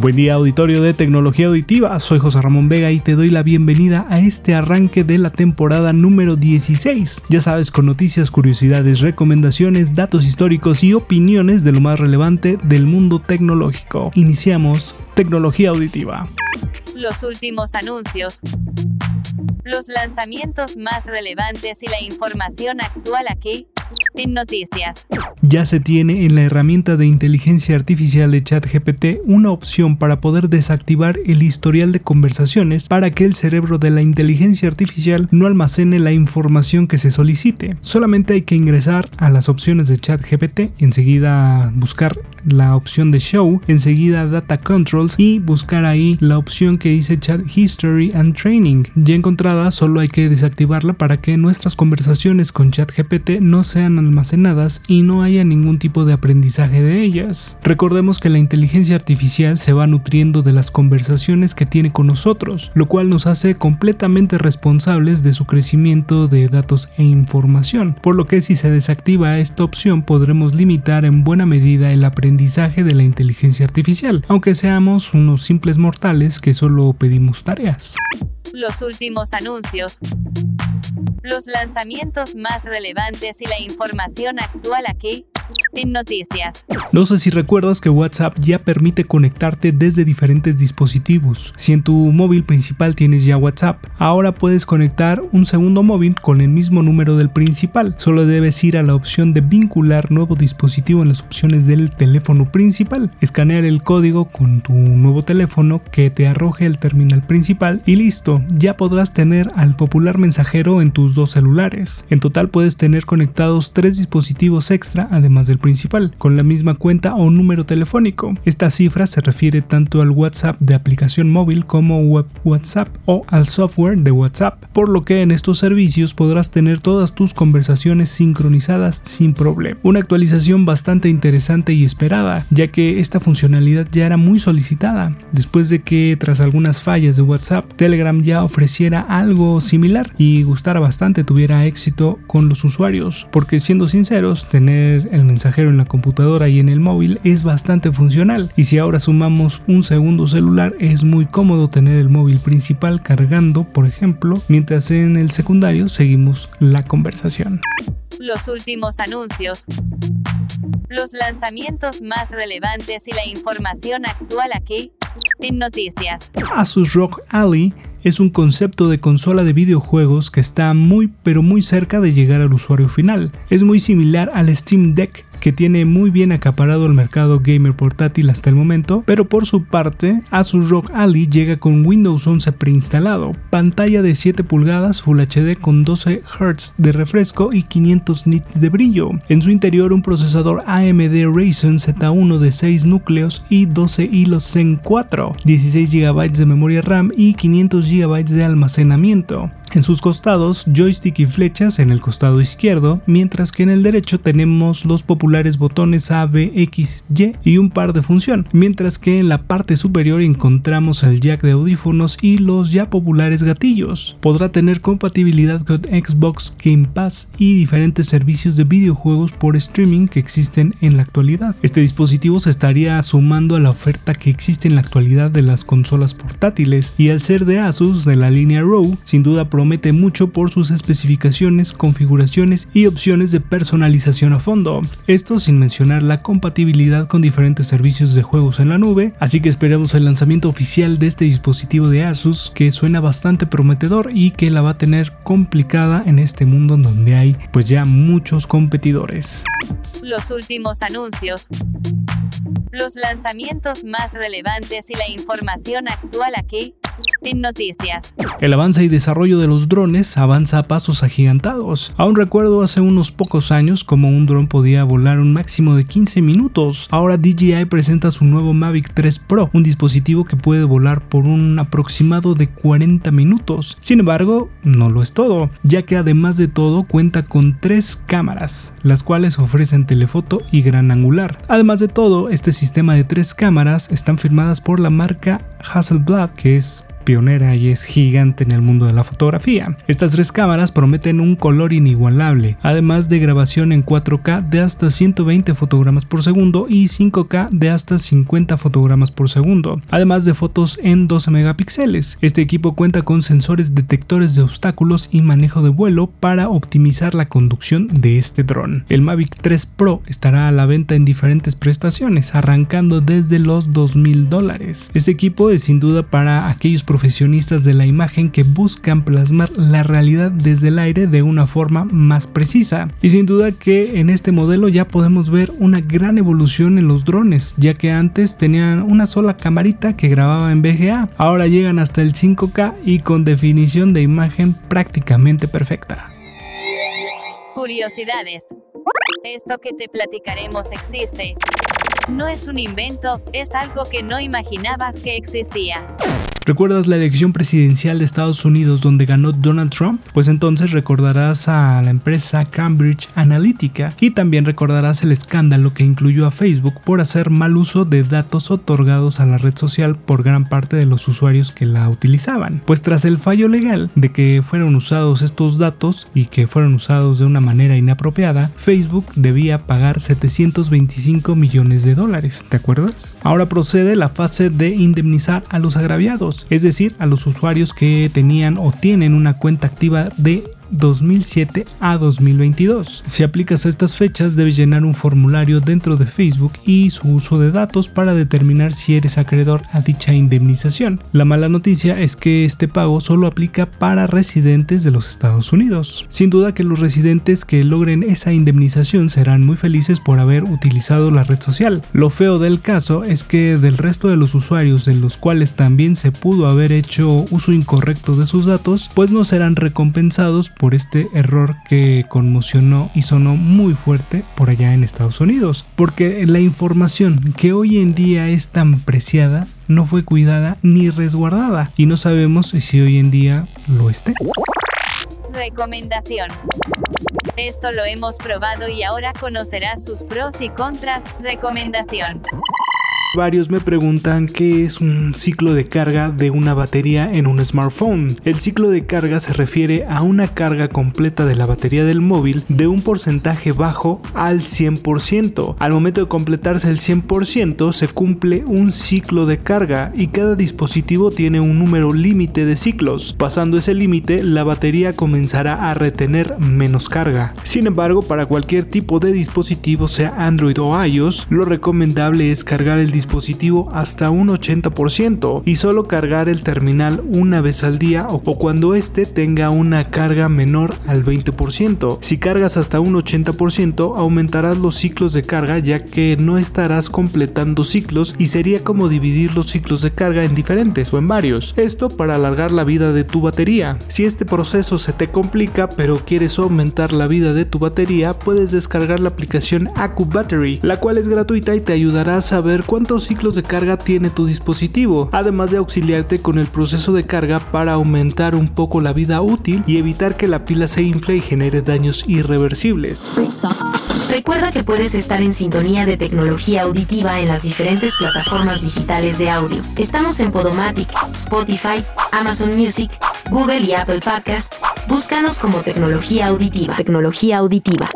Buen día auditorio de tecnología auditiva, soy José Ramón Vega y te doy la bienvenida a este arranque de la temporada número 16. Ya sabes, con noticias, curiosidades, recomendaciones, datos históricos y opiniones de lo más relevante del mundo tecnológico. Iniciamos tecnología auditiva. Los últimos anuncios. Los lanzamientos más relevantes y la información actual aquí en noticias. Ya se tiene en la herramienta de inteligencia artificial de ChatGPT una opción para poder desactivar el historial de conversaciones para que el cerebro de la inteligencia artificial no almacene la información que se solicite. Solamente hay que ingresar a las opciones de ChatGPT, enseguida buscar la opción de Show, enseguida Data Controls y buscar ahí la opción que dice Chat History and Training. Ya encontrada, solo hay que desactivarla para que nuestras conversaciones con ChatGPT no sean almacenadas y no haya ningún tipo de aprendizaje de ellas. Recordemos que la inteligencia artificial se va nutriendo de las conversaciones que tiene con nosotros, lo cual nos hace completamente responsables de su crecimiento de datos e información, por lo que si se desactiva esta opción podremos limitar en buena medida el aprendizaje de la inteligencia artificial, aunque seamos unos simples mortales que solo pedimos tareas. Los últimos anuncios los lanzamientos más relevantes y la información actual aquí noticias. No sé si recuerdas que WhatsApp ya permite conectarte desde diferentes dispositivos. Si en tu móvil principal tienes ya WhatsApp, ahora puedes conectar un segundo móvil con el mismo número del principal. Solo debes ir a la opción de vincular nuevo dispositivo en las opciones del teléfono principal, escanear el código con tu nuevo teléfono que te arroje el terminal principal y listo, ya podrás tener al popular mensajero en tus dos celulares. En total puedes tener conectados tres dispositivos extra además del principal, con la misma cuenta o número telefónico. Esta cifra se refiere tanto al WhatsApp de aplicación móvil como web WhatsApp o al software de WhatsApp, por lo que en estos servicios podrás tener todas tus conversaciones sincronizadas sin problema. Una actualización bastante interesante y esperada, ya que esta funcionalidad ya era muy solicitada, después de que tras algunas fallas de WhatsApp, Telegram ya ofreciera algo similar y gustara bastante, tuviera éxito con los usuarios, porque siendo sinceros, tener el mensaje en la computadora y en el móvil es bastante funcional y si ahora sumamos un segundo celular es muy cómodo tener el móvil principal cargando por ejemplo mientras en el secundario seguimos la conversación. Los últimos anuncios los lanzamientos más relevantes y la información actual aquí en noticias. Asus Rock Ally es un concepto de consola de videojuegos que está muy pero muy cerca de llegar al usuario final. Es muy similar al Steam Deck que tiene muy bien acaparado el mercado gamer portátil hasta el momento, pero por su parte, Asus ROG Ally llega con Windows 11 preinstalado, pantalla de 7 pulgadas Full HD con 12 Hz de refresco y 500 nits de brillo. En su interior un procesador AMD Ryzen Z1 de 6 núcleos y 12 hilos Zen 4, 16 GB de memoria RAM y 500 GB de almacenamiento. En sus costados, joystick y flechas en el costado izquierdo, mientras que en el derecho tenemos los populares botones A, B, X, Y y un par de función, mientras que en la parte superior encontramos el jack de audífonos y los ya populares gatillos. Podrá tener compatibilidad con Xbox Game Pass y diferentes servicios de videojuegos por streaming que existen en la actualidad. Este dispositivo se estaría sumando a la oferta que existe en la actualidad de las consolas portátiles y al ser de Asus de la línea Row, sin duda promete mucho por sus especificaciones, configuraciones y opciones de personalización a fondo. Esto sin mencionar la compatibilidad con diferentes servicios de juegos en la nube, así que esperemos el lanzamiento oficial de este dispositivo de Asus que suena bastante prometedor y que la va a tener complicada en este mundo donde hay pues ya muchos competidores. Los últimos anuncios los lanzamientos más relevantes y la información actual aquí En noticias. El avance y desarrollo de los drones avanza a pasos agigantados. Aún recuerdo hace unos pocos años como un dron podía volar un máximo de 15 minutos. Ahora DJI presenta su nuevo Mavic 3 Pro, un dispositivo que puede volar por un aproximado de 40 minutos. Sin embargo, no lo es todo, ya que además de todo cuenta con tres cámaras, las cuales ofrecen telefoto y gran angular. Además de todo, este sistema de tres cámaras están firmadas por la marca Hasselblad, que es pionera y es gigante en el mundo de la fotografía. Estas tres cámaras prometen un color inigualable, además de grabación en 4K de hasta 120 fotogramas por segundo y 5K de hasta 50 fotogramas por segundo, además de fotos en 12 megapíxeles. Este equipo cuenta con sensores detectores de obstáculos y manejo de vuelo para optimizar la conducción de este dron. El Mavic 3 Pro estará a la venta en diferentes prestaciones, arrancando desde los 2000 dólares. Este equipo es sin duda para aquellos profesionistas de la imagen que buscan plasmar la realidad desde el aire de una forma más precisa. Y sin duda que en este modelo ya podemos ver una gran evolución en los drones, ya que antes tenían una sola camarita que grababa en VGA, ahora llegan hasta el 5K y con definición de imagen prácticamente perfecta. Curiosidades. Esto que te platicaremos existe. No es un invento, es algo que no imaginabas que existía. ¿Recuerdas la elección presidencial de Estados Unidos donde ganó Donald Trump? Pues entonces recordarás a la empresa Cambridge Analytica y también recordarás el escándalo que incluyó a Facebook por hacer mal uso de datos otorgados a la red social por gran parte de los usuarios que la utilizaban. Pues tras el fallo legal de que fueron usados estos datos y que fueron usados de una manera inapropiada, Facebook debía pagar 725 millones de dólares, ¿te acuerdas? Ahora procede la fase de indemnizar a los agraviados es decir, a los usuarios que tenían o tienen una cuenta activa de 2007 a 2022. Si aplicas a estas fechas debes llenar un formulario dentro de Facebook y su uso de datos para determinar si eres acreedor a dicha indemnización. La mala noticia es que este pago solo aplica para residentes de los Estados Unidos. Sin duda que los residentes que logren esa indemnización serán muy felices por haber utilizado la red social. Lo feo del caso es que del resto de los usuarios de los cuales también se pudo haber hecho uso incorrecto de sus datos, pues no serán recompensados por este error que conmocionó y sonó muy fuerte por allá en Estados Unidos. Porque la información que hoy en día es tan preciada no fue cuidada ni resguardada y no sabemos si hoy en día lo esté. Recomendación. Esto lo hemos probado y ahora conocerás sus pros y contras. Recomendación. Varios me preguntan qué es un ciclo de carga de una batería en un smartphone. El ciclo de carga se refiere a una carga completa de la batería del móvil de un porcentaje bajo al 100%. Al momento de completarse el 100% se cumple un ciclo de carga y cada dispositivo tiene un número límite de ciclos. Pasando ese límite, la batería comenzará a retener menos carga. Sin embargo, para cualquier tipo de dispositivo, sea Android o iOS, lo recomendable es cargar el dispositivo dispositivo hasta un 80% y solo cargar el terminal una vez al día o cuando éste tenga una carga menor al 20%. Si cargas hasta un 80% aumentarás los ciclos de carga ya que no estarás completando ciclos y sería como dividir los ciclos de carga en diferentes o en varios. Esto para alargar la vida de tu batería. Si este proceso se te complica pero quieres aumentar la vida de tu batería puedes descargar la aplicación Acu Battery la cual es gratuita y te ayudará a saber cuánto ciclos de carga tiene tu dispositivo, además de auxiliarte con el proceso de carga para aumentar un poco la vida útil y evitar que la pila se infle y genere daños irreversibles. Recuerda que puedes estar en sintonía de tecnología auditiva en las diferentes plataformas digitales de audio. Estamos en Podomatic, Spotify, Amazon Music, Google y Apple Podcast. Búscanos como tecnología auditiva. Tecnología auditiva.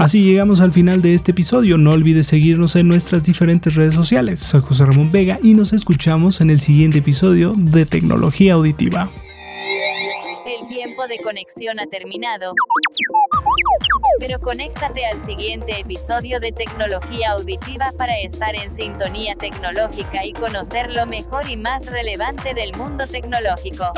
Así llegamos al final de este episodio. No olvides seguirnos en nuestras diferentes redes sociales. Soy José Ramón Vega y nos escuchamos en el siguiente episodio de Tecnología Auditiva. El tiempo de conexión ha terminado. Pero conéctate al siguiente episodio de Tecnología Auditiva para estar en sintonía tecnológica y conocer lo mejor y más relevante del mundo tecnológico.